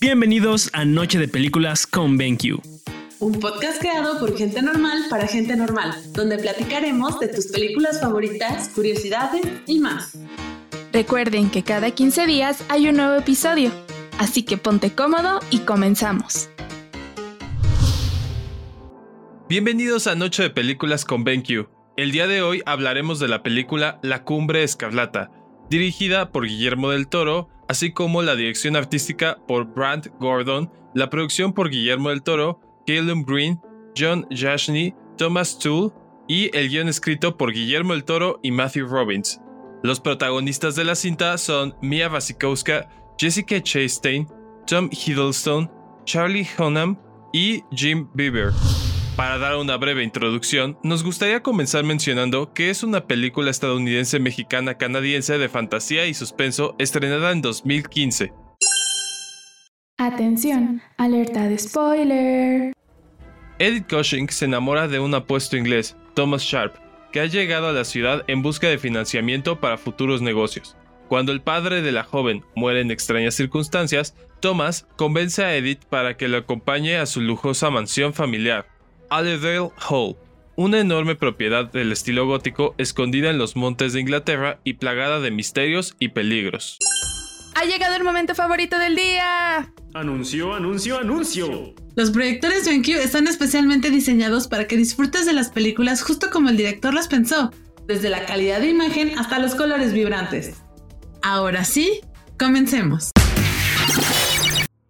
Bienvenidos a Noche de Películas con BenQ. Un podcast creado por gente normal para gente normal, donde platicaremos de tus películas favoritas, curiosidades y más. Recuerden que cada 15 días hay un nuevo episodio, así que ponte cómodo y comenzamos. Bienvenidos a Noche de Películas con BenQ. El día de hoy hablaremos de la película La Cumbre Escarlata, dirigida por Guillermo del Toro, así como la dirección artística por Brant Gordon, la producción por Guillermo del Toro, Caleb Green, John Jashney, Thomas Toole y el guion escrito por Guillermo del Toro y Matthew Robbins. Los protagonistas de la cinta son Mia Wasikowska, Jessica Chastain, Tom Hiddleston, Charlie Hunnam y Jim Beaver. Para dar una breve introducción, nos gustaría comenzar mencionando que es una película estadounidense mexicana canadiense de fantasía y suspenso estrenada en 2015. Atención, alerta de spoiler. Edith Cushing se enamora de un apuesto inglés, Thomas Sharp, que ha llegado a la ciudad en busca de financiamiento para futuros negocios. Cuando el padre de la joven muere en extrañas circunstancias, Thomas convence a Edith para que lo acompañe a su lujosa mansión familiar, Allerdale Hall, una enorme propiedad del estilo gótico escondida en los montes de Inglaterra y plagada de misterios y peligros. Ha llegado el momento favorito del día. Anuncio, anuncio, anuncio. Los proyectores BenQ están especialmente diseñados para que disfrutes de las películas justo como el director las pensó, desde la calidad de imagen hasta los colores vibrantes. Ahora sí, comencemos.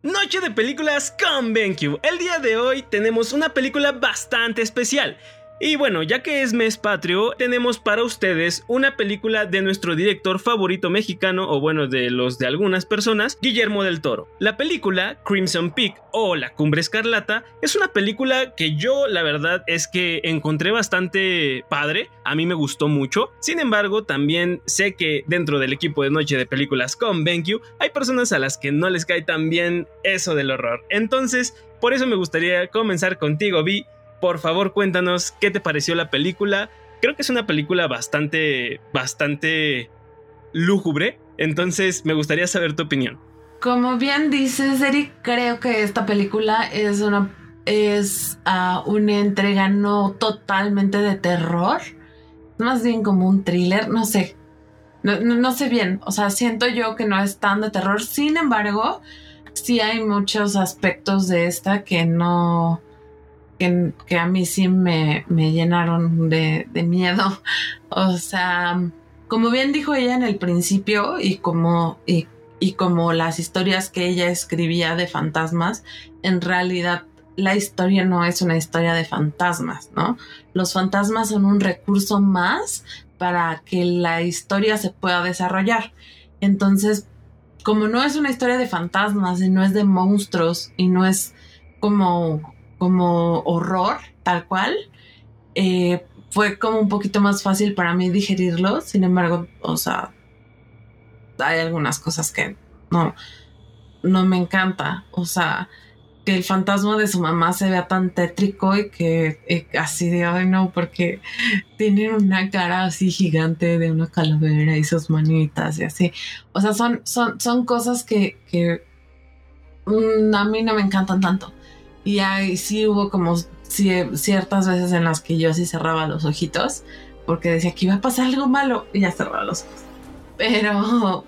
Noche de películas con BenQ. El día de hoy tenemos una película bastante especial. Y bueno, ya que es mes patrio, tenemos para ustedes una película de nuestro director favorito mexicano, o bueno, de los de algunas personas, Guillermo del Toro. La película Crimson Peak o La Cumbre Escarlata es una película que yo la verdad es que encontré bastante padre, a mí me gustó mucho. Sin embargo, también sé que dentro del equipo de Noche de Películas con BenQ hay personas a las que no les cae tan bien eso del horror. Entonces, por eso me gustaría comenzar contigo, Vi por favor cuéntanos qué te pareció la película. Creo que es una película bastante, bastante lúgubre, entonces me gustaría saber tu opinión. Como bien dices, Eric, creo que esta película es una es uh, una entrega no totalmente de terror, más bien como un thriller, no sé, no, no, sé bien, o sea, siento yo que no es tan de terror, sin embargo, sí hay muchos aspectos de esta que no, que, a mí sí me, llenaron de, miedo. O sea, como bien dijo ella en el principio y como, y, como las historias que ella escribía de fantasmas, en realidad la historia no es una historia de fantasmas, ¿no? Los fantasmas son un recurso más para que la historia se pueda desarrollar. Entonces, como no es una historia de fantasmas y no es de monstruos y no es como como horror, tal cual. Eh, fue como un poquito más fácil para mí digerirlo. Sin embargo, o sea, hay algunas cosas que no, no me encanta. O sea, que el fantasma de su mamá se vea tan tétrico y que así de, ay no, porque tiene una cara así gigante de una calavera y sus manitas y así. O sea, son, son, son cosas que, que mm, a mí no me encantan tanto. Y ahí sí hubo como ciertas veces en las que yo sí cerraba los ojitos porque decía que iba a pasar algo malo y ya cerraba los ojos. Pero,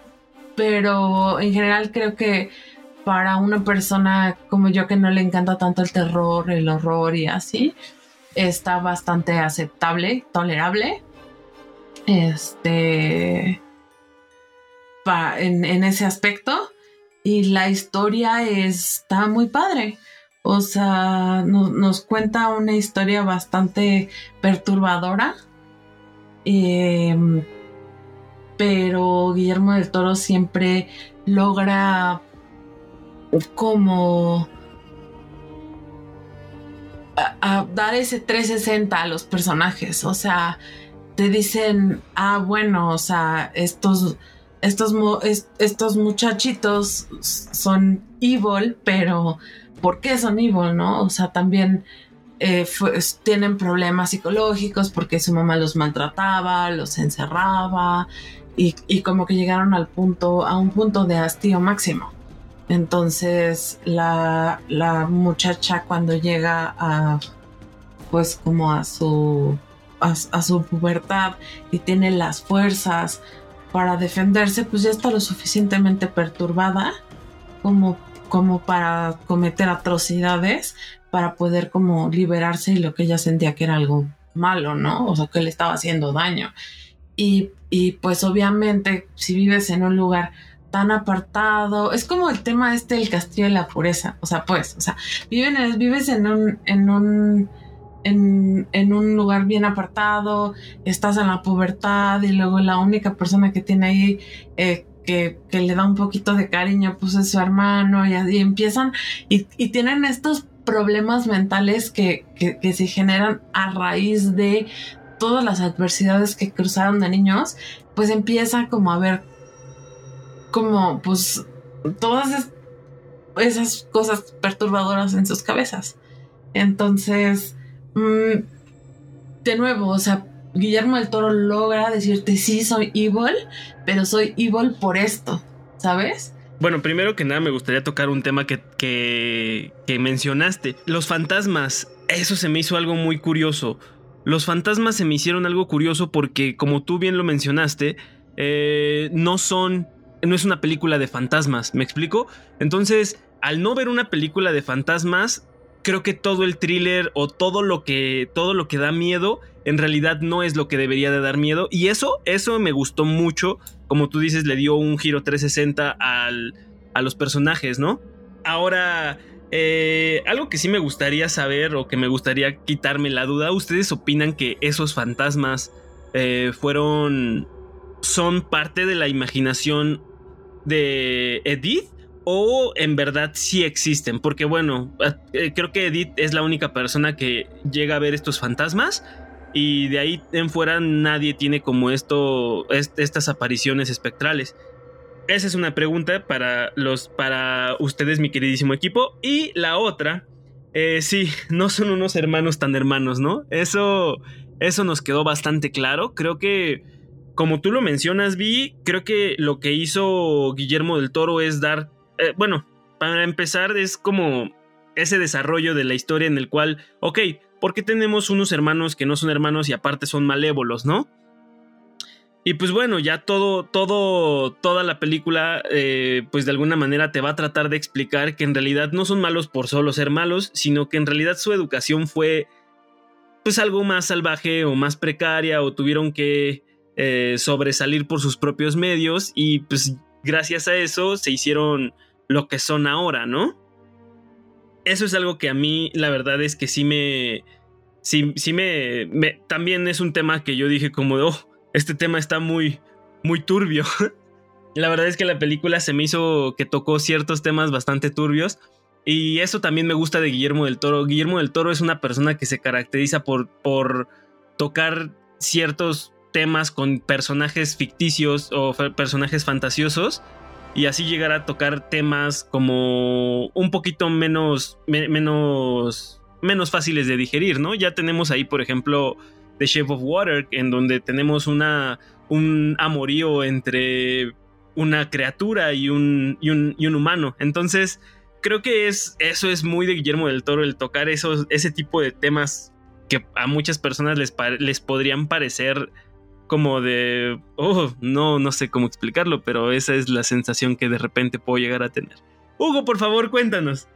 pero en general creo que para una persona como yo que no le encanta tanto el terror, el horror y así, está bastante aceptable, tolerable. Este. en, en ese aspecto. Y la historia está muy padre. O sea, nos cuenta una historia bastante perturbadora. Em, pero Guillermo del Toro siempre logra como dar ese 360 a los personajes. O sea, te dicen, ah, bueno, o sea, estos, estos, estos muchachitos son evil, pero por qué son evil, ¿no? O sea, también eh, tienen problemas psicológicos porque su mamá los maltrataba, los encerraba, y, como que llegaron al punto, a un punto de hastío máximo. Entonces la, la muchacha cuando llega a pues como a su a, su pubertad y tiene las fuerzas para defenderse, pues ya está lo suficientemente perturbada como, como para cometer atrocidades, para poder como liberarse y lo que ella sentía que era algo malo, ¿no? O sea, que le estaba haciendo daño. Y, y pues obviamente si vives en un lugar tan apartado. Es como el tema este del castillo de la pureza. O sea, pues, o sea, viven, vives en un, en un, en, un lugar bien apartado, estás en la pubertad y luego la única persona que tiene ahí eh, que, le da un poquito de cariño, pues es su hermano y, así empiezan y, tienen estos problemas mentales que, se generan a raíz de todas las adversidades que cruzaron de niños, pues empieza como a ver como pues todas esas cosas perturbadoras en sus cabezas. Entonces, mm, de nuevo, o sea, Guillermo del Toro logra decirte, sí, soy evil, pero soy evil por esto, ¿sabes? Bueno, primero que nada me gustaría tocar un tema que, que, mencionaste. Los fantasmas, eso se me hizo algo muy curioso. Los fantasmas se me hicieron algo curioso porque, como tú bien lo mencionaste, eh, no son no es una película de fantasmas, ¿me explico? Entonces, al no ver una película de fantasmas, creo que todo el thriller o todo lo que todo lo que da miedo en realidad no es lo que debería de dar miedo. Y eso eso me gustó mucho, como tú dices, le dio un giro 360 al, a los personajes, ¿no? Ahora eh, algo que sí me gustaría saber o que me gustaría quitarme la duda, ¿ustedes opinan que esos fantasmas eh, fueron son parte de la imaginación de Edith o en verdad sí existen, porque bueno, eh, creo que Edith es la única persona que llega a ver estos fantasmas y de ahí en fuera nadie tiene como esto, estas apariciones espectrales. Esa es una pregunta para los, para ustedes, mi queridísimo equipo. Y la otra, eh, sí, no son unos hermanos tan hermanos, ¿no? Eso, eso nos quedó bastante claro. Creo que como tú lo mencionas, Vi, creo que lo que hizo Guillermo del Toro es dar, eh, bueno, para empezar es como ese desarrollo de la historia en el cual, ok, ¿por qué tenemos unos hermanos que no son hermanos y aparte son malévolos, no? Y pues bueno, ya todo, todo, toda la película, eh, pues de alguna manera te va a tratar de explicar que en realidad no son malos por solo ser malos, sino que en realidad su educación fue, pues algo más salvaje o más precaria o tuvieron que eh, sobresalir por sus propios medios y pues gracias a eso se hicieron lo que son ahora, ¿no? Eso es algo que a mí la verdad es que sí me... Sí, sí me, También es un tema que yo dije como, oh, este tema está muy, muy turbio. la verdad es que la película se me hizo que tocó ciertos temas bastante turbios. Y eso también me gusta de Guillermo del Toro. Guillermo del Toro es una persona que se caracteriza por, por tocar ciertos temas con personajes ficticios o personajes fantasiosos y así llegar a tocar temas como un poquito menos, menos, menos fáciles de digerir, ¿no? Ya tenemos ahí, por ejemplo, The Shape of Water, en donde tenemos una, un amorío entre una criatura y un, y un, y un humano. Entonces, creo que es, eso es muy de Guillermo del Toro, el tocar esos, ese tipo de temas que a muchas personas les, les podrían parecer como de, oh, no, no sé cómo explicarlo, pero esa es la sensación que de repente puedo llegar a tener. Hugo, por favor, cuéntanos.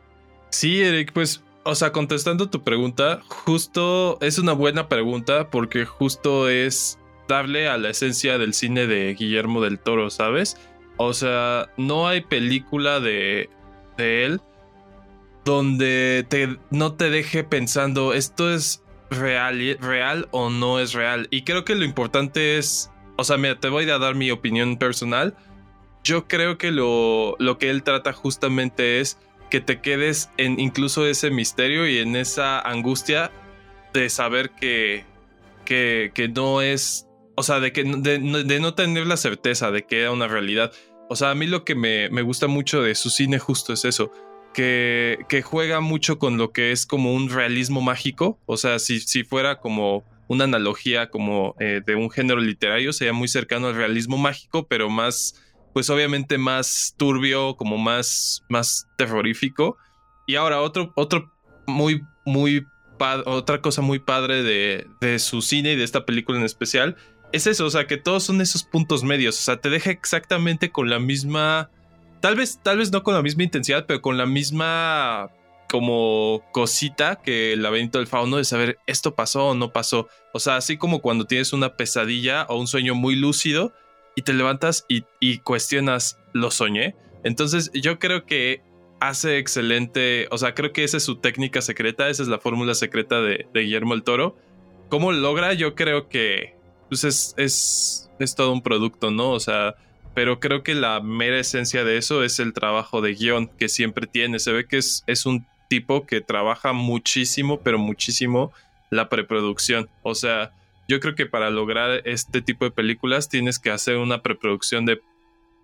Sí, Eric, pues, o sea, contestando tu pregunta, justo es una buena pregunta porque justo es darle a la esencia del cine de Guillermo del Toro, ¿sabes? O sea, no hay película de, de él donde te, no te deje pensando, esto es real, real o no es real. Y creo que lo importante es, o sea, mira, te voy a dar mi opinión personal. Yo creo que lo, lo que él trata justamente es que te quedes en incluso ese misterio y en esa angustia de saber que, que, que no es, o sea, de, que, de, de, no tener la certeza de que era una realidad. O sea, a mí lo que me, me gusta mucho de su cine justo es eso que, juega mucho con lo que es como un realismo mágico. O sea, si, si fuera como una analogía como eh, de un género literario, sería muy cercano al realismo mágico, pero más, pues obviamente más turbio, como más, más terrorífico. Y ahora otro, otro muy, muy, otra cosa muy padre de, de su cine y de esta película en especial es eso, o sea, que todos son esos puntos medios, o sea, te deja exactamente con la misma, tal vez, tal vez no con la misma intensidad, pero con la misma como cosita que el laberinto del fauno de saber esto pasó o no pasó. O sea, así como cuando tienes una pesadilla o un sueño muy lúcido y te levantas y, cuestionas, ¿lo soñé? Entonces yo creo que hace excelente, o sea, creo que esa es su técnica secreta, esa es la fórmula secreta de, de Guillermo el Toro. ¿Cómo logra? Yo creo que pues es, es, es todo un producto, ¿no? O sea, pero creo que la mera esencia de eso es el trabajo de guion que siempre tiene. Se ve que es, es un tipo que trabaja muchísimo, pero muchísimo la preproducción. O sea, yo creo que para lograr este tipo de películas tienes que hacer una preproducción de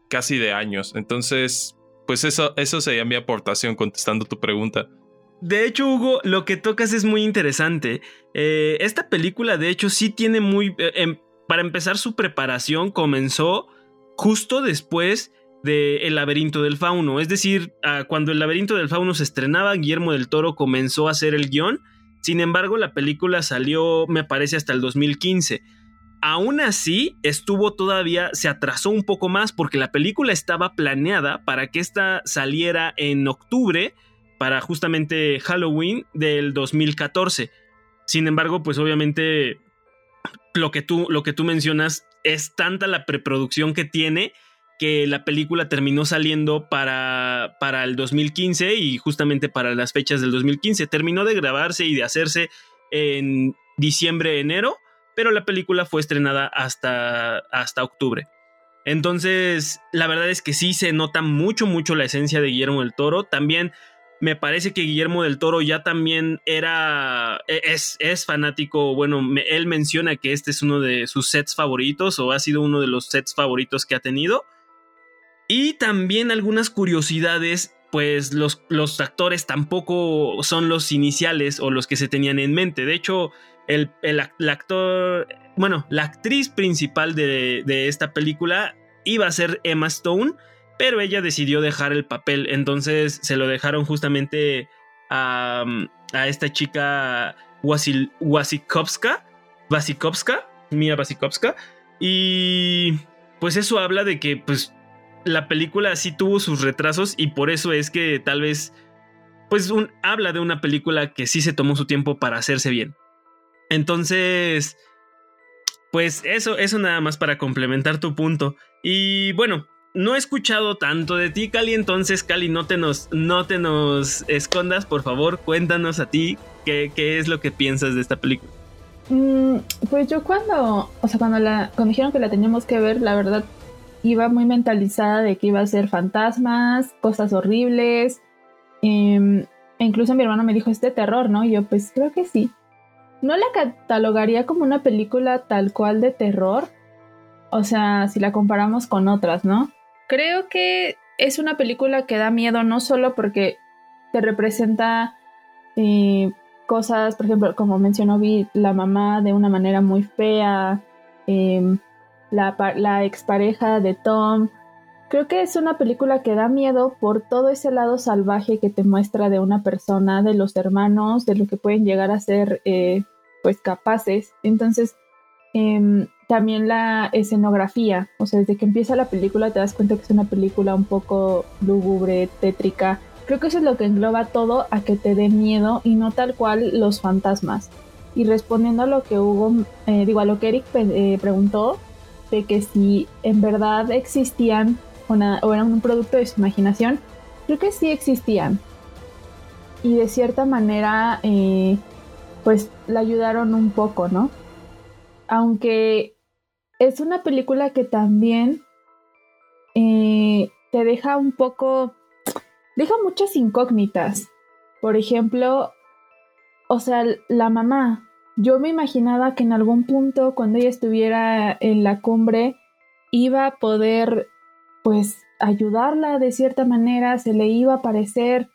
casi de años. Entonces, pues eso, eso sería mi aportación contestando tu pregunta. De hecho, Hugo, lo que tocas es muy interesante. Eh, esta película, de hecho, sí tiene muy... Eh, em, para empezar, su preparación comenzó justo después de El laberinto del fauno. Es decir, cuando El laberinto del fauno se estrenaba, Guillermo del Toro comenzó a hacer el guion. Sin embargo, la película salió, me parece, hasta el 2015. Aún así, estuvo todavía, se atrasó un poco más porque la película estaba planeada para que esta saliera en octubre para justamente Halloween del 2014. Sin embargo, pues obviamente lo que tú, lo que tú mencionas es tanta la preproducción que tiene que la película terminó saliendo para, para el 2015 y justamente para las fechas del 2015. Terminó de grabarse y de hacerse en diciembre, enero, pero la película fue estrenada hasta, hasta octubre. Entonces, la verdad es que sí se nota mucho, mucho la esencia de Guillermo del Toro. También me parece que Guillermo del Toro ya también era, e, es, es fanático, bueno, él menciona que este es uno de sus sets favoritos o ha sido uno de los sets favoritos que ha tenido. Y también algunas curiosidades, pues los, los actores tampoco son los iniciales o los que se tenían en mente. De hecho, el, actor, bueno, la actriz principal de, de esta película iba a ser Emma Stone pero ella decidió dejar el papel, entonces se lo dejaron justamente a, esta chica Wasikowska, Wasikowska, Mia Wasikowska, y pues eso habla de que pues la película sí tuvo sus retrasos y por eso es que tal vez pues un, habla de una película que sí se tomó su tiempo para hacerse bien. Entonces, pues eso, eso nada más para complementar tu punto. Y bueno, no he escuchado tanto de ti, Cali, entonces, Cali, no te nos, no te nos escondas, por favor, cuéntanos a ti qué, es lo que piensas de esta película. Mm, pues yo cuando, o sea, cuando, la, cuando dijeron que la teníamos que ver, la verdad iba muy mentalizada de que iba a ser fantasmas, cosas horribles, em, e incluso mi hermano me dijo, este terror, ¿no? Y yo, pues creo que sí. No la catalogaría como una película tal cual de terror, o sea, si la comparamos con otras, ¿no? Creo que es una película que da miedo no solo porque te representa eh, cosas, por ejemplo, como mencionó Vi, la mamá de una manera muy fea, em, la, la expareja de Tom. Creo que es una película que da miedo por todo ese lado salvaje que te muestra de una persona, de los hermanos, de lo que pueden llegar a ser eh, pues capaces. Entonces, em, también la escenografía, o sea, desde que empieza la película te das cuenta que es una película un poco lúgubre, tétrica. Creo que eso es lo que engloba todo a que te dé miedo y no tal cual los fantasmas. Y respondiendo a lo que Hugo, eh, digo, a lo que Eric eh, preguntó, de que si en verdad existían o eran un producto de su imaginación, creo que sí existían. Y de cierta manera, eh, pues la ayudaron un poco, ¿no? Aunque es una película que también eh, te deja un poco, deja muchas incógnitas. Por ejemplo, o sea, la mamá. Yo me imaginaba que en algún punto, cuando ella estuviera en la cumbre, iba a poder, pues, ayudarla de cierta manera, se le iba a parecer.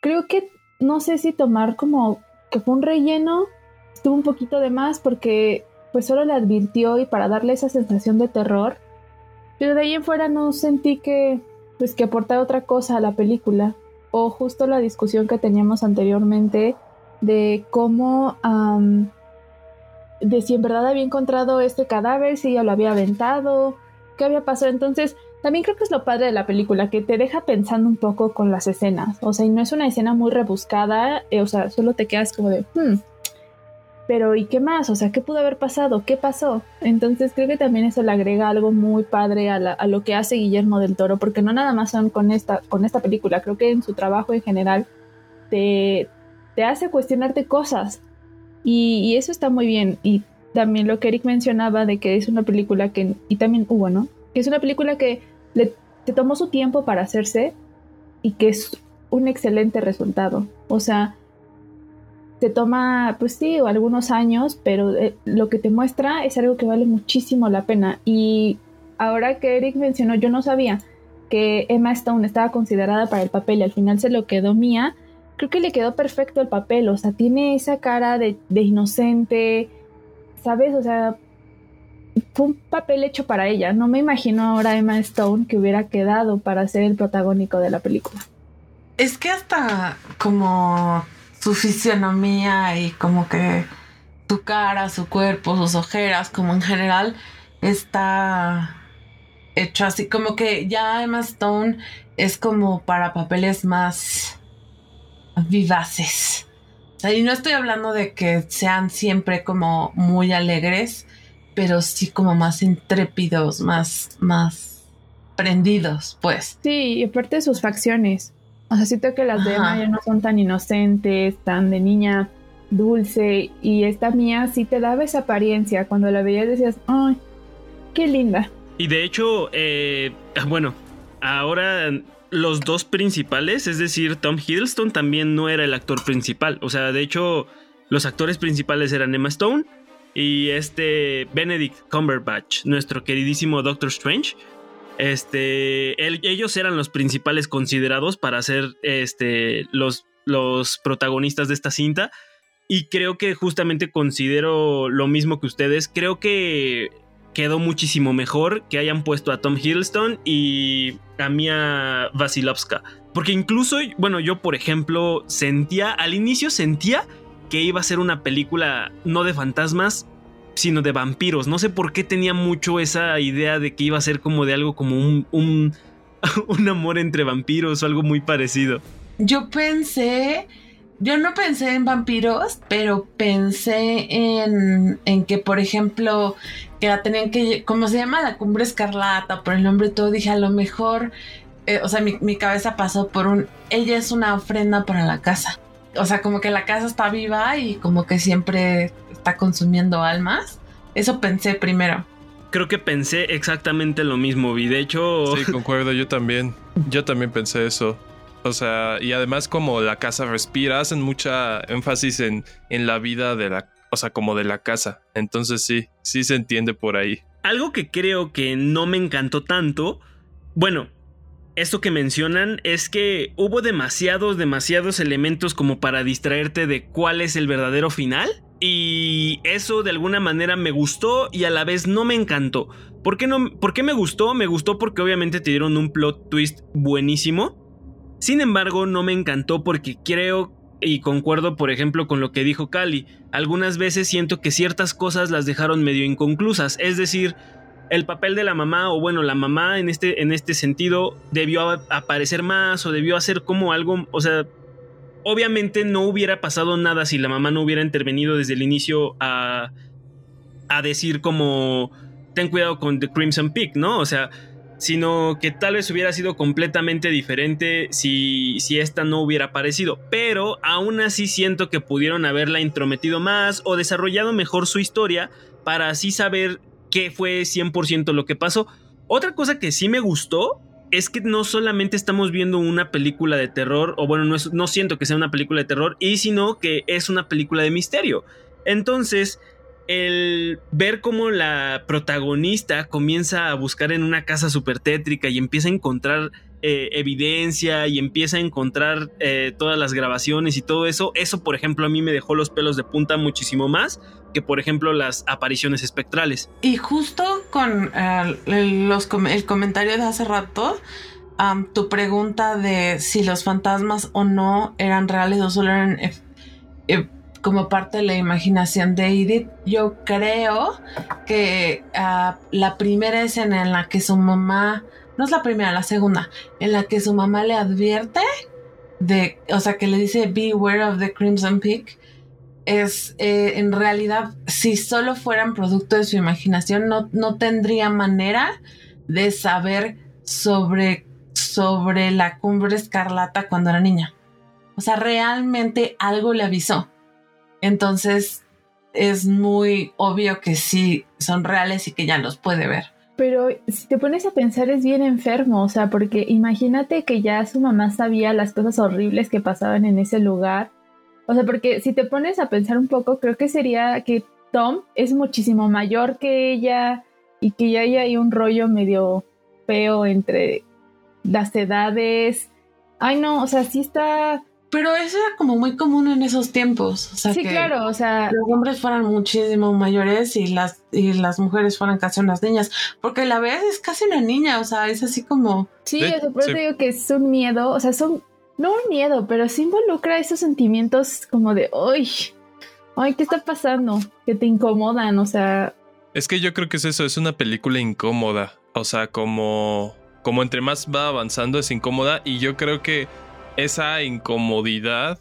Creo que no sé si tomar como que fue un relleno estuvo un poquito de más porque pues solo le advirtió y para darle esa sensación de terror. Pero de ahí en fuera no sentí que pues que aportara otra cosa a la película o justo la discusión que teníamos anteriormente de cómo de si en verdad había encontrado este cadáver, si ella lo había aventado, qué había pasado. Entonces, también creo que es lo padre de la película, que te deja pensando un poco con las escenas. O sea, y no es una escena muy rebuscada, eh, o sea, solo te quedas como de, hmm, pero ¿y qué más? O sea, ¿qué pudo haber pasado? ¿Qué pasó? Entonces creo que también eso le agrega algo muy padre a, lo que hace Guillermo del Toro, porque no nada más son con esta, con esta película, creo que en su trabajo en general te, te hace cuestionarte cosas y, eso está muy bien. Y también lo que Eric mencionaba de que es una película que, y también hubo, ¿no? Que es una película que le, te tomó su tiempo para hacerse y que es un excelente resultado. O sea, te toma, pues sí, algunos años, pero eh, lo que te muestra es algo que vale muchísimo la pena. Y ahora que Eric mencionó, yo no sabía que Emma Stone estaba considerada para el papel y al final se lo quedó mía creo que le quedó perfecto el papel, o sea, tiene esa cara de, inocente, ¿sabes? O sea, fue un papel hecho para ella. No me imagino ahora Emma Stone que hubiera quedado para ser el protagónico de la película. Es que hasta como su fisionomía y como que su cara, su cuerpo, sus ojeras, como en general, está hecho así, como que ya Emma Stone es como para papeles más vivaces. y no estoy hablando de que sean siempre como muy alegres, pero sí como más intrépidos, más, más prendidos, pues. Sí, y aparte de sus facciones. O sea, siento que las de Emma ya no son tan inocentes, tan de niña dulce, y esta mía sí te daba esa apariencia. Cuando la veías decías, ¡ay, qué linda! Y de hecho, eh, bueno, ahora los dos principales, es decir, Tom Hiddleston también no era el actor principal. O sea, de hecho, los actores principales eran Emma Stone y este Benedict Cumberbatch, nuestro queridísimo Doctor Strange. Este, ellos eran los principales considerados para ser este, los, los protagonistas de esta cinta. Y creo que justamente considero lo mismo que ustedes. Creo que quedó muchísimo mejor que hayan puesto a Tom Hiddleston y a Mia Vasilovska. Porque incluso, bueno, yo por ejemplo sentía, al inicio sentía que iba a ser una película no de fantasmas, sino de vampiros. No sé por qué tenía mucho esa idea de que iba a ser como de algo como un, un, un amor entre vampiros o algo muy parecido. Yo pensé yo no pensé en vampiros, pero pensé en, en, que, por ejemplo, que la tenían que, como se llama la cumbre escarlata, por el nombre todo, dije a lo mejor, eh, o sea, mi, mi, cabeza pasó por un, ella es una ofrenda para la casa. O sea, como que la casa está viva y como que siempre está consumiendo almas. Eso pensé primero. Creo que pensé exactamente lo mismo, vi. De hecho... Sí, concuerdo, yo también. Yo también pensé eso. O sea, y además como la casa respira, hacen mucha énfasis en, en la vida de la, o sea, como de la casa. Entonces sí, sí se entiende por ahí. Algo que creo que no me encantó tanto, bueno, esto que mencionan es que hubo demasiados, demasiados elementos como para distraerte de cuál es el verdadero final. Y eso de alguna manera me gustó y a la vez no me encantó. ¿Por qué, no, ¿Por qué me gustó? Me gustó porque obviamente te dieron un plot twist buenísimo. Sin embargo, no me encantó porque creo y concuerdo, por ejemplo, con lo que dijo Cali. Algunas veces siento que ciertas cosas las dejaron medio inconclusas. Es decir, el papel de la mamá, o bueno, la mamá en este, en este sentido, debió aparecer más o debió hacer como algo. O sea, obviamente no hubiera pasado nada si la mamá no hubiera intervenido desde el inicio a, a decir como. Ten cuidado con The Crimson Peak, ¿no? O sea sino que tal vez hubiera sido completamente diferente si, si esta no hubiera aparecido. Pero aún así siento que pudieron haberla intrometido más o desarrollado mejor su historia para así saber qué fue 100% lo que pasó. Otra cosa que sí me gustó es que no solamente estamos viendo una película de terror, o bueno, no, no siento que sea una película de terror, y sino que es una película de misterio. Entonces, el ver cómo la protagonista comienza a buscar en una casa súper tétrica y empieza a encontrar eh, evidencia y empieza a encontrar eh, todas las grabaciones y todo eso, eso por ejemplo a mí me dejó los pelos de punta muchísimo más que por ejemplo las apariciones espectrales. Y justo con los, el comentario de hace rato, tu pregunta de si los fantasmas o no eran reales o solo eran como parte de la imaginación de Edith. Yo creo que ah, la primera escena en la que su mamá, no es la primera, la segunda, en la que su mamá le advierte de, o sea, que le dice beware of the Crimson Peak, es eh, en realidad, si solo fueran producto de su imaginación, no, no tendría manera de saber sobre, sobre la cumbre escarlata cuando era niña. O sea, realmente algo le avisó. Entonces es muy obvio que sí son reales y que ya los puede ver. Pero si te pones a pensar es bien enfermo, o sea, porque imagínate que ya su mamá sabía las cosas horribles que pasaban en ese lugar. O sea, porque si te pones a pensar un poco, creo que sería que Tom es muchísimo mayor que ella y que ya hay un rollo medio feo entre las edades. Ay, no, o sea, sí está pero eso era como muy común en esos tiempos. O sea, sí, claro, o sea. Los hombres fueran muchísimo mayores y las, y las mujeres fueran casi unas niñas. Porque la vez es casi una niña, o sea, es así como. Sí, por eso digo que es un miedo, o sea, son. No un miedo, pero sí involucra esos sentimientos como de, ¡ay! ¡ay! ¿Qué está pasando? Que te incomodan, o sea. Es que yo creo que es eso, es una película incómoda. O sea, como. Como entre más va avanzando es incómoda. Y yo creo que esa incomodidad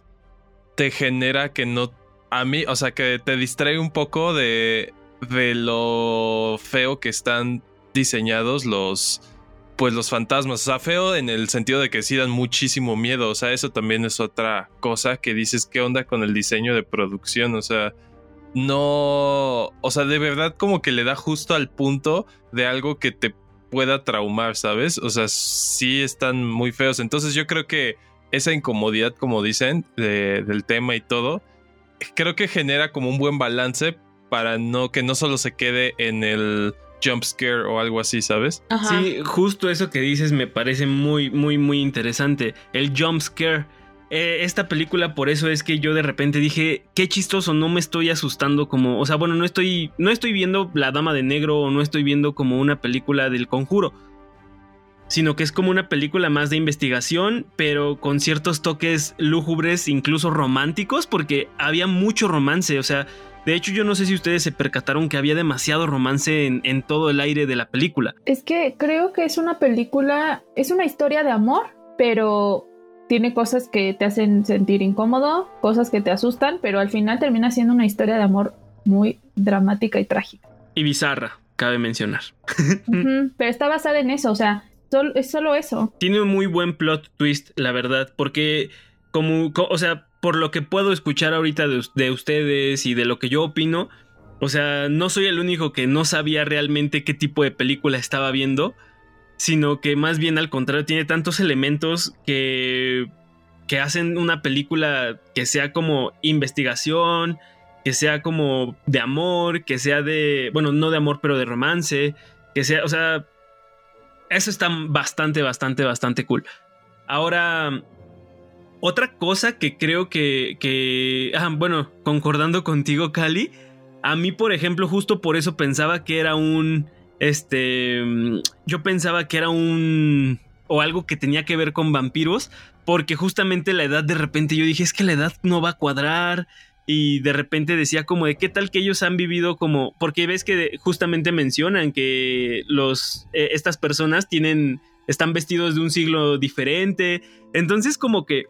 te genera que no. A mí, o sea, que te distrae un poco de, de lo feo que están diseñados los. Pues los fantasmas. O sea, feo en el sentido de que sí dan muchísimo miedo. O sea, eso también es otra cosa que dices, ¿qué onda con el diseño de producción? O sea, no. O sea, de verdad, como que le da justo al punto de algo que te pueda traumar, ¿sabes? O sea, sí están muy feos. Entonces, yo creo que esa incomodidad, como dicen, del tema y todo, creo que genera como un buen balance para no que no solo se quede en el jump scare o algo así, ¿sabes? Sí, justo eso que dices me parece muy, muy, muy interesante. El jump scare. Eh, esta película, por eso es que yo de repente dije, qué chistoso, no me estoy asustando como, o sea, bueno, no estoy, no estoy viendo La Dama de Negro o no estoy viendo como una película del conjuro sino que es como una película más de investigación, pero con ciertos toques lúgubres, incluso románticos, porque había mucho romance, o sea, de hecho yo no sé si ustedes se percataron que había demasiado romance en, todo el aire de la película. Es que creo que es una película, es una historia de amor, pero tiene cosas que te hacen sentir incómodo, cosas que te asustan, pero al final termina siendo una historia de amor muy dramática y trágica. Y bizarra, cabe mencionar. pero está basada en eso, o sea, es solo eso. Tiene un muy buen plot twist, la verdad, porque como, o sea, por lo que puedo escuchar ahorita de, ustedes y de lo que yo opino, o sea, no soy el único que no sabía realmente qué tipo de película estaba viendo, sino que más bien al contrario tiene tantos elementos que que hacen una película que sea como investigación, que sea como de amor, que sea de, bueno, no de amor, pero de romance, que sea, o sea, eso está bastante, bastante, bastante cool. Ahora, otra cosa que creo que, que ah, bueno, concordando contigo, Cali, a mí, por ejemplo, justo por eso pensaba que era un, este, yo pensaba que era un, o algo que tenía que ver con vampiros, porque justamente la edad de repente yo dije, es que la edad no va a cuadrar, y de repente decía como de qué tal que ellos han vivido como porque ves que justamente mencionan que los eh, estas personas tienen están vestidos de un siglo diferente entonces como que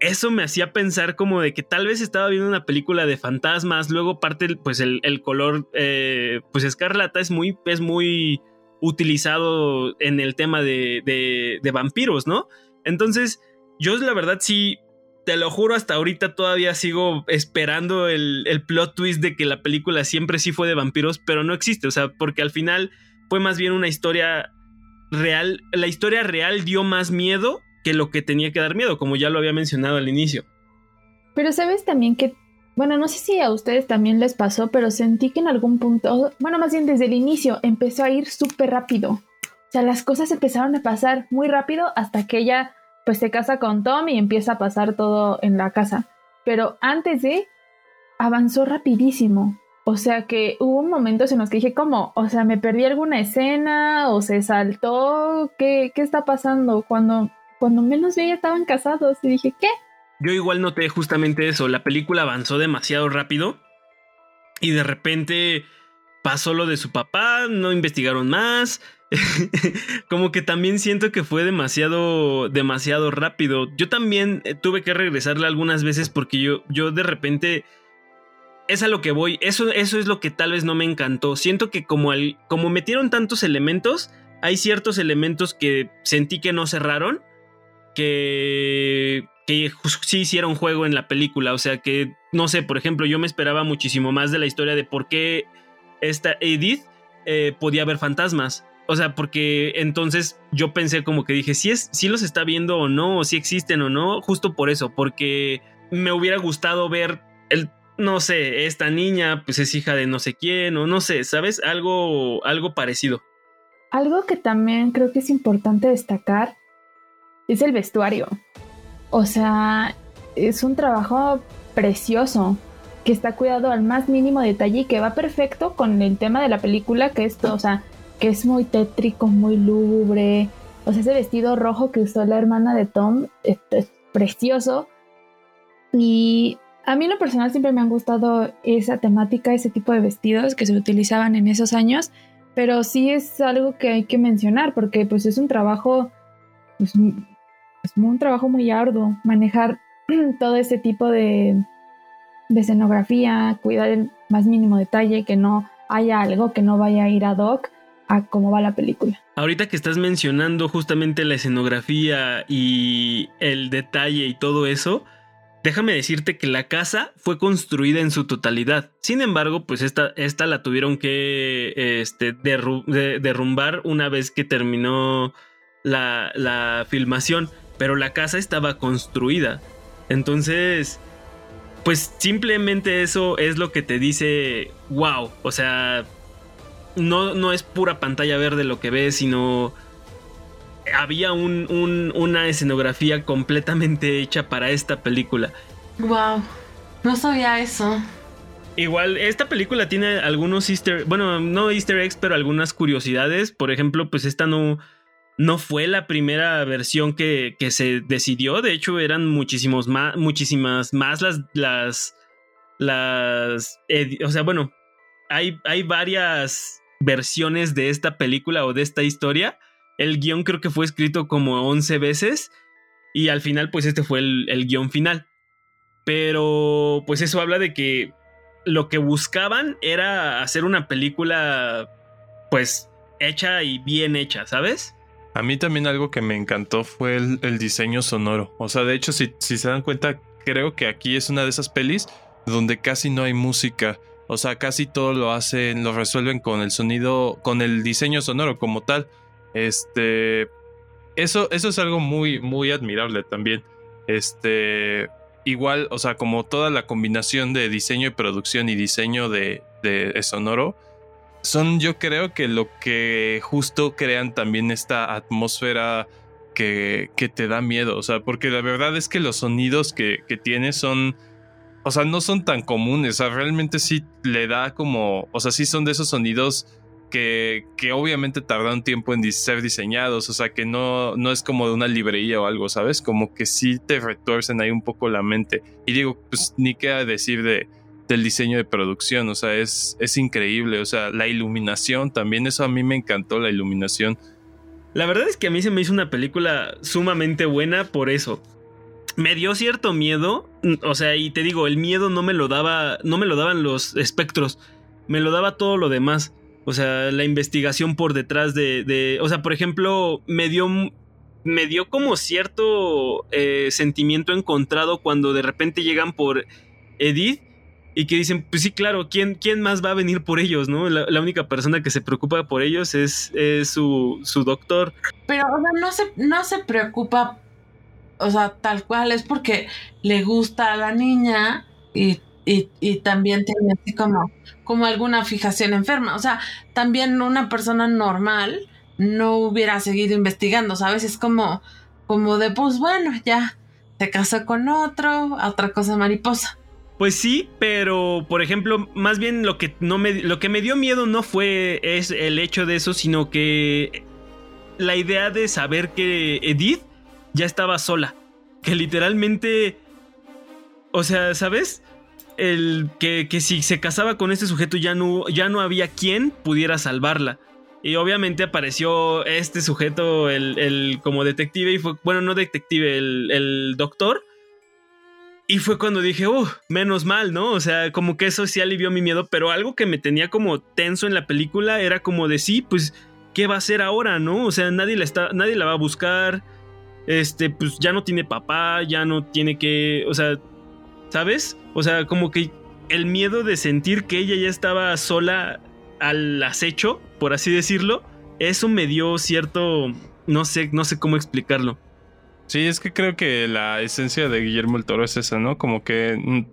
eso me hacía pensar como de que tal vez estaba viendo una película de fantasmas luego parte pues el, color eh, pues escarlata es muy es muy utilizado en el tema de, de, de vampiros no entonces yo la verdad sí te lo juro, hasta ahorita todavía sigo esperando el, plot twist de que la película siempre sí fue de vampiros, pero no existe, o sea, porque al final fue más bien una historia real. La historia real dio más miedo que lo que tenía que dar miedo, como ya lo había mencionado al inicio. Pero sabes también que, bueno, no sé si a ustedes también les pasó, pero sentí que en algún punto, bueno, más bien desde el inicio, empezó a ir súper rápido sea, las cosas empezaron a pasar muy rápido hasta que ella pues se casa con Tom y empieza a pasar todo en la casa. Pero antes de, avanzó rapidísimo. O sea que hubo momentos en los que dije, ¿cómo? O sea, me perdí alguna escena o se saltó. ¿Qué, qué está pasando? Cuando, cuando menos vi ya estaban casados y dije, ¿qué? Yo igual noté justamente eso. La película avanzó demasiado rápido y de repente pasó lo de su papá, no investigaron más. como que también siento que fue demasiado, demasiado rápido. Yo también eh, tuve que regresarle algunas veces porque yo, yo de repente es a lo que voy. Eso, eso es lo que tal vez no me encantó. Siento que como, como metieron tantos elementos, hay ciertos elementos que sentí que no cerraron, que, que sí hicieron juego en la película. O sea que, no sé, por ejemplo, yo me esperaba muchísimo más de la historia de por qué esta Edith eh, podía ver fantasmas. O sea, porque entonces yo pensé como que dije, si, es, si los está viendo o no, o si existen o no, justo por eso, porque me hubiera gustado ver el no sé, esta niña pues es hija de no sé quién o no sé, ¿sabes? Algo, algo parecido. Algo que también creo que es importante destacar es el vestuario. O sea, es un trabajo precioso que está cuidado al más mínimo detalle y que va perfecto con el tema de la película, que es, o sea, que es muy tétrico, muy lúgubre. O sea, ese vestido rojo que usó la hermana de Tom es precioso. Y a mí en lo personal siempre me han gustado esa temática, ese tipo de vestidos que se utilizaban en esos años, pero sí es algo que hay que mencionar porque pues es un trabajo, pues, es un trabajo muy arduo manejar todo ese tipo de, de escenografía, cuidar el más mínimo detalle, que no haya algo que no vaya a ir ad hoc a cómo va la película. Ahorita que estás mencionando justamente la escenografía y el detalle y todo eso, Déjame decirte que la casa fue construida en su totalidad. Sin embargo, pues esta, esta la tuvieron que este, derrumbar una vez que terminó la, la filmación. Pero la casa estaba construida. Entonces, pues simplemente eso es lo que te dice, wow, o sea, no, no es pura pantalla verde lo que ves, sino había una escenografía completamente hecha para esta película. Wow, no sabía eso. Igual, esta película tiene algunos easter, bueno, no easter eggs, pero algunas curiosidades. Por ejemplo, pues esta no, no fue la primera versión que, que se decidió. De hecho, eran muchísimos más, muchísimas más las, las, las, o sea, bueno, hay, hay varias versiones de esta película o de esta historia. El guion creo que fue escrito como 11 veces y al final pues este fue el, el guion final. Pero pues eso habla de que lo que buscaban era hacer una película pues hecha y bien hecha, ¿sabes? A mí también algo que me encantó fue el, diseño sonoro. O sea, de hecho, si, si, se dan cuenta, creo que aquí es una de esas pelis donde casi no hay música. O sea, casi todo lo hacen, lo resuelven con el sonido, con el diseño sonoro como tal. Este. Eso, eso es algo muy, muy admirable también. Este. Igual, o sea, como toda la combinación de diseño y producción y diseño de, de, sonoro, son yo creo que lo que justo crean también esta atmósfera que, que, te da miedo. O sea, porque la verdad es que los sonidos que, que tiene son. O sea, no son tan comunes. O sea, realmente sí le da como. O sea, sí son de esos sonidos que, que obviamente tardan tiempo en ser diseñados, o sea, que no, no es como de una librería o algo, ¿sabes? Como que sí te retuercen ahí un poco la mente. Y digo, pues ni queda decir de, del diseño de producción, o sea, es, es increíble, o sea, la iluminación también, eso a mí me encantó, la iluminación. La verdad es que a mí se me hizo una película sumamente buena por eso. Me dio cierto miedo, o sea, y te digo, el miedo no me lo daba, no me lo daban los espectros, me lo daba todo lo demás. O sea, la investigación por detrás de, o sea, por ejemplo, me dio, me dio como cierto eh, sentimiento encontrado cuando de repente llegan por Edith y que dicen, pues sí, claro, ¿quién, quién más va a venir por ellos, no? La, única persona que se preocupa por ellos es, su, su, doctor. Pero, o sea, no se, no se preocupa, o sea, tal cual, es porque le gusta a la niña y y, también tiene así como, como alguna fijación enferma. O sea, también una persona normal no hubiera seguido investigando, ¿sabes? Es como, como de, pues bueno, ya se casó con otro, otra cosa mariposa. Pues sí, pero por ejemplo, más bien lo que no me lo que me dio miedo no fue es el hecho de eso, sino que la idea de saber que Edith ya estaba sola, que literalmente o sea, ¿sabes? El que, que si se casaba con este sujeto ya no, ya no había quien pudiera salvarla. Y obviamente apareció este sujeto, el, el como detective, y fue, bueno, no detective, el, el doctor, y fue cuando dije, oh, menos mal, ¿no? O sea, como que eso sí alivió mi miedo, pero algo que me tenía como tenso en la película era como de sí, pues, ¿qué va a hacer ahora, no? O sea, nadie la, está, nadie la va a buscar, este, pues ya no tiene papá, ya no tiene que, o sea, ¿sabes? O sea, como que el miedo de sentir que ella ya estaba sola al acecho, por así decirlo, eso me dio cierto, no sé, no sé cómo explicarlo. Sí, es que creo que la esencia de Guillermo el Toro es esa, ¿no? Como que, mm,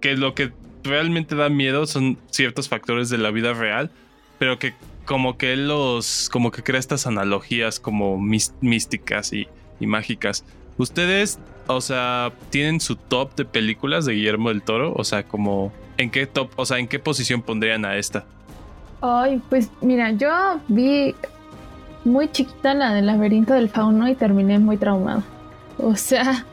que lo que realmente da miedo son ciertos factores de la vida real, pero que como que él los, como que crea estas analogías como místicas y, y mágicas. ¿Ustedes, o sea, tienen su top de películas de Guillermo del Toro? O sea, como, ¿en qué top, o sea, en qué posición pondrían a esta? Ay, pues mira, yo vi muy chiquita la del laberinto del fauno y terminé muy traumado. O sea,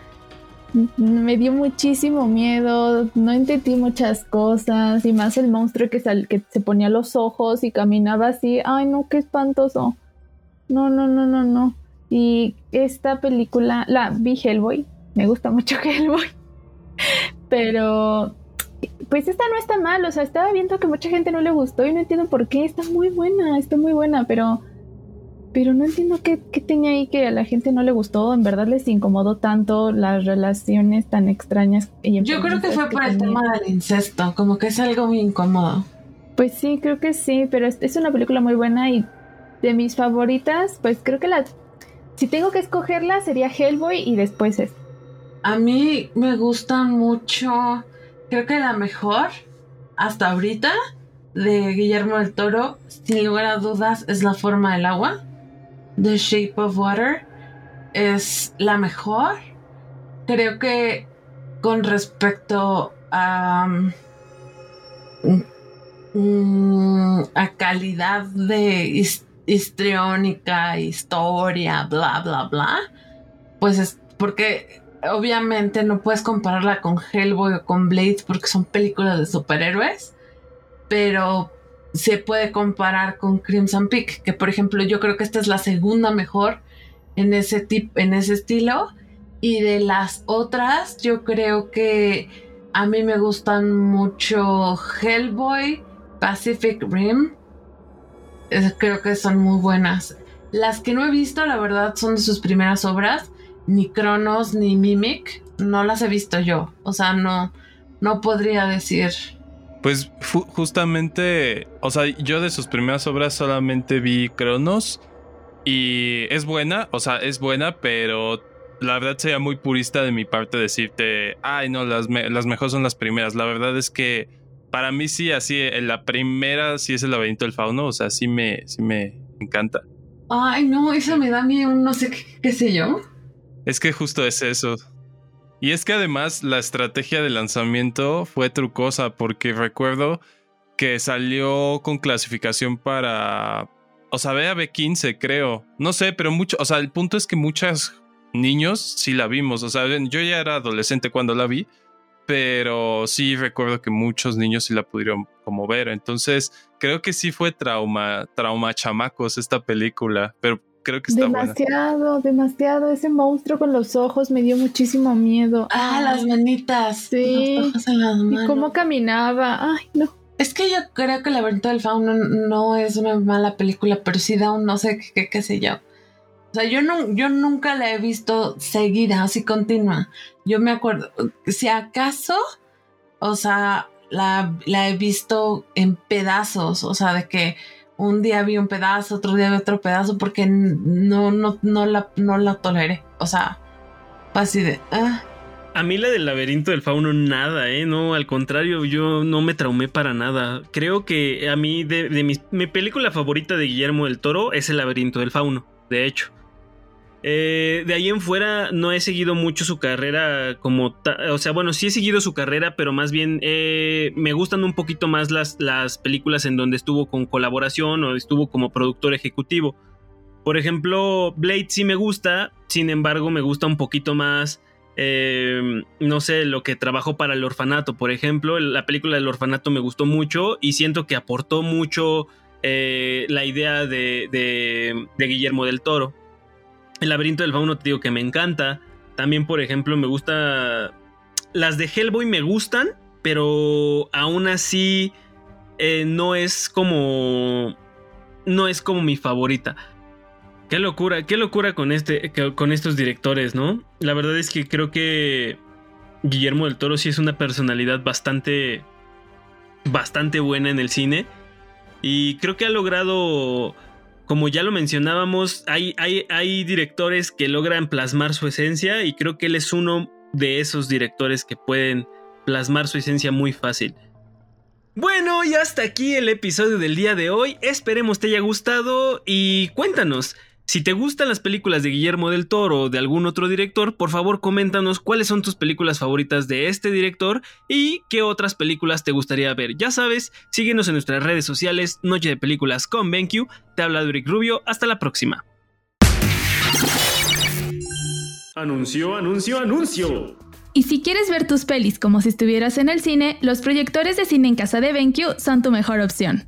me dio muchísimo miedo, no entendí muchas cosas y más el monstruo que, que se ponía los ojos y caminaba así, ay no, qué espantoso. No, no, no, no, no. Y esta película, la vi Hellboy, me gusta mucho Hellboy, pero pues esta no está mal, o sea, estaba viendo que mucha gente no le gustó y no entiendo por qué, está muy buena, está muy buena, pero pero no entiendo qué, tenía ahí que a la gente no le gustó. En verdad les incomodó tanto las relaciones tan extrañas. Yo creo que fue por el tema del incesto, como que es algo muy incómodo. Pues sí, creo que sí, pero es, una película muy buena y de mis favoritas, pues creo que la... Si tengo que escogerla sería Hellboy y después es. A mí me gusta mucho, creo que la mejor hasta ahorita de Guillermo del Toro, sin lugar a dudas, es La forma del agua. The Shape of Water es la mejor. Creo que con respecto a, mm, a calidad de histriónica, historia, bla, bla, bla, pues es porque obviamente no puedes compararla con Hellboy o con Blade porque son películas de superhéroes, pero se puede comparar con Crimson Peak, que por ejemplo yo creo que esta es la segunda mejor en ese en ese estilo. Y de las otras, yo creo que a mí me gustan mucho Hellboy, Pacific Rim. Creo que son muy buenas. Las que no he visto, la verdad, son de sus primeras obras. Ni Cronos ni Mimic. No las he visto yo. O sea, no, no podría decir pues justamente, o sea, yo de sus primeras obras solamente vi Cronos y es buena, o sea, es buena, pero la verdad sería muy purista de mi parte decirte, ay, no, las, las mejores son las primeras. La verdad es que para mí sí, así, en la primera sí es el laberinto del fauno, o sea, sí me, sí me encanta. Ay, no, eso me da miedo, no sé qué, qué sé yo. Es que justo es eso. Y es que además la estrategia de lanzamiento fue trucosa porque recuerdo que salió con clasificación para, o sea, B15 creo. No sé, pero mucho, o sea, el punto es que muchos niños sí la vimos. O sea, yo ya era adolescente cuando la vi, pero sí recuerdo que muchos niños sí la pudieron como ver. Entonces, creo que sí fue trauma, trauma chamacos esta película, pero creo que está demasiado, demasiado. Ese monstruo con los ojos me dio muchísimo miedo. Ah, las manitas. Sí. Los ojos en las manos. Y cómo caminaba. Ay, no. Es que yo creo que El laberinto del fauno no es una mala película, pero sí da un no sé qué, qué, sé yo. O sea, yo, no, yo nunca la he visto seguida, así continua. Yo me acuerdo, si acaso, o sea, la, la he visto en pedazos, o sea, de que un día vi un pedazo, otro día vi otro pedazo, porque no, no, no, la, no la toleré. O sea, así de. Ah. A mí la del laberinto del fauno nada, ¿eh? No, al contrario, yo no me traumé para nada. Creo que a mí, de, mi, película favorita de Guillermo del Toro es el laberinto del fauno, de hecho. Eh, de ahí en fuera no he seguido mucho su carrera como... O sea, bueno, sí he seguido su carrera, pero más bien eh, me gustan un poquito más las, las películas en donde estuvo con colaboración o estuvo como productor ejecutivo. Por ejemplo, Blade sí me gusta, sin embargo me gusta un poquito más eh, no sé, lo que trabajó para el orfanato, por ejemplo. La película del orfanato me gustó mucho y siento que aportó mucho eh, la idea de, de, Guillermo del Toro. El laberinto del fauno te digo que me encanta. También, por ejemplo, me gusta... Las de Hellboy me gustan, pero aún así eh, no es como... No es como mi favorita. Qué locura, qué locura con, este, con estos directores, ¿no? La verdad es que creo que Guillermo del Toro sí es una personalidad bastante, bastante buena en el cine. Y creo que ha logrado, como ya lo mencionábamos, hay, hay, hay directores que logran plasmar su esencia y creo que él es uno de esos directores que pueden plasmar su esencia muy fácil. Bueno, y hasta aquí el episodio del día de hoy. Esperemos te haya gustado y cuéntanos, si te gustan las películas de Guillermo del Toro o de algún otro director, por favor coméntanos cuáles son tus películas favoritas de este director y qué otras películas te gustaría ver. Ya sabes, síguenos en nuestras redes sociales, Noche de Películas con BenQ. Te habla Durick Rubio, hasta la próxima. Anuncio, anuncio, anuncio. Y si quieres ver tus pelis como si estuvieras en el cine, los proyectores de cine en casa de BenQ son tu mejor opción.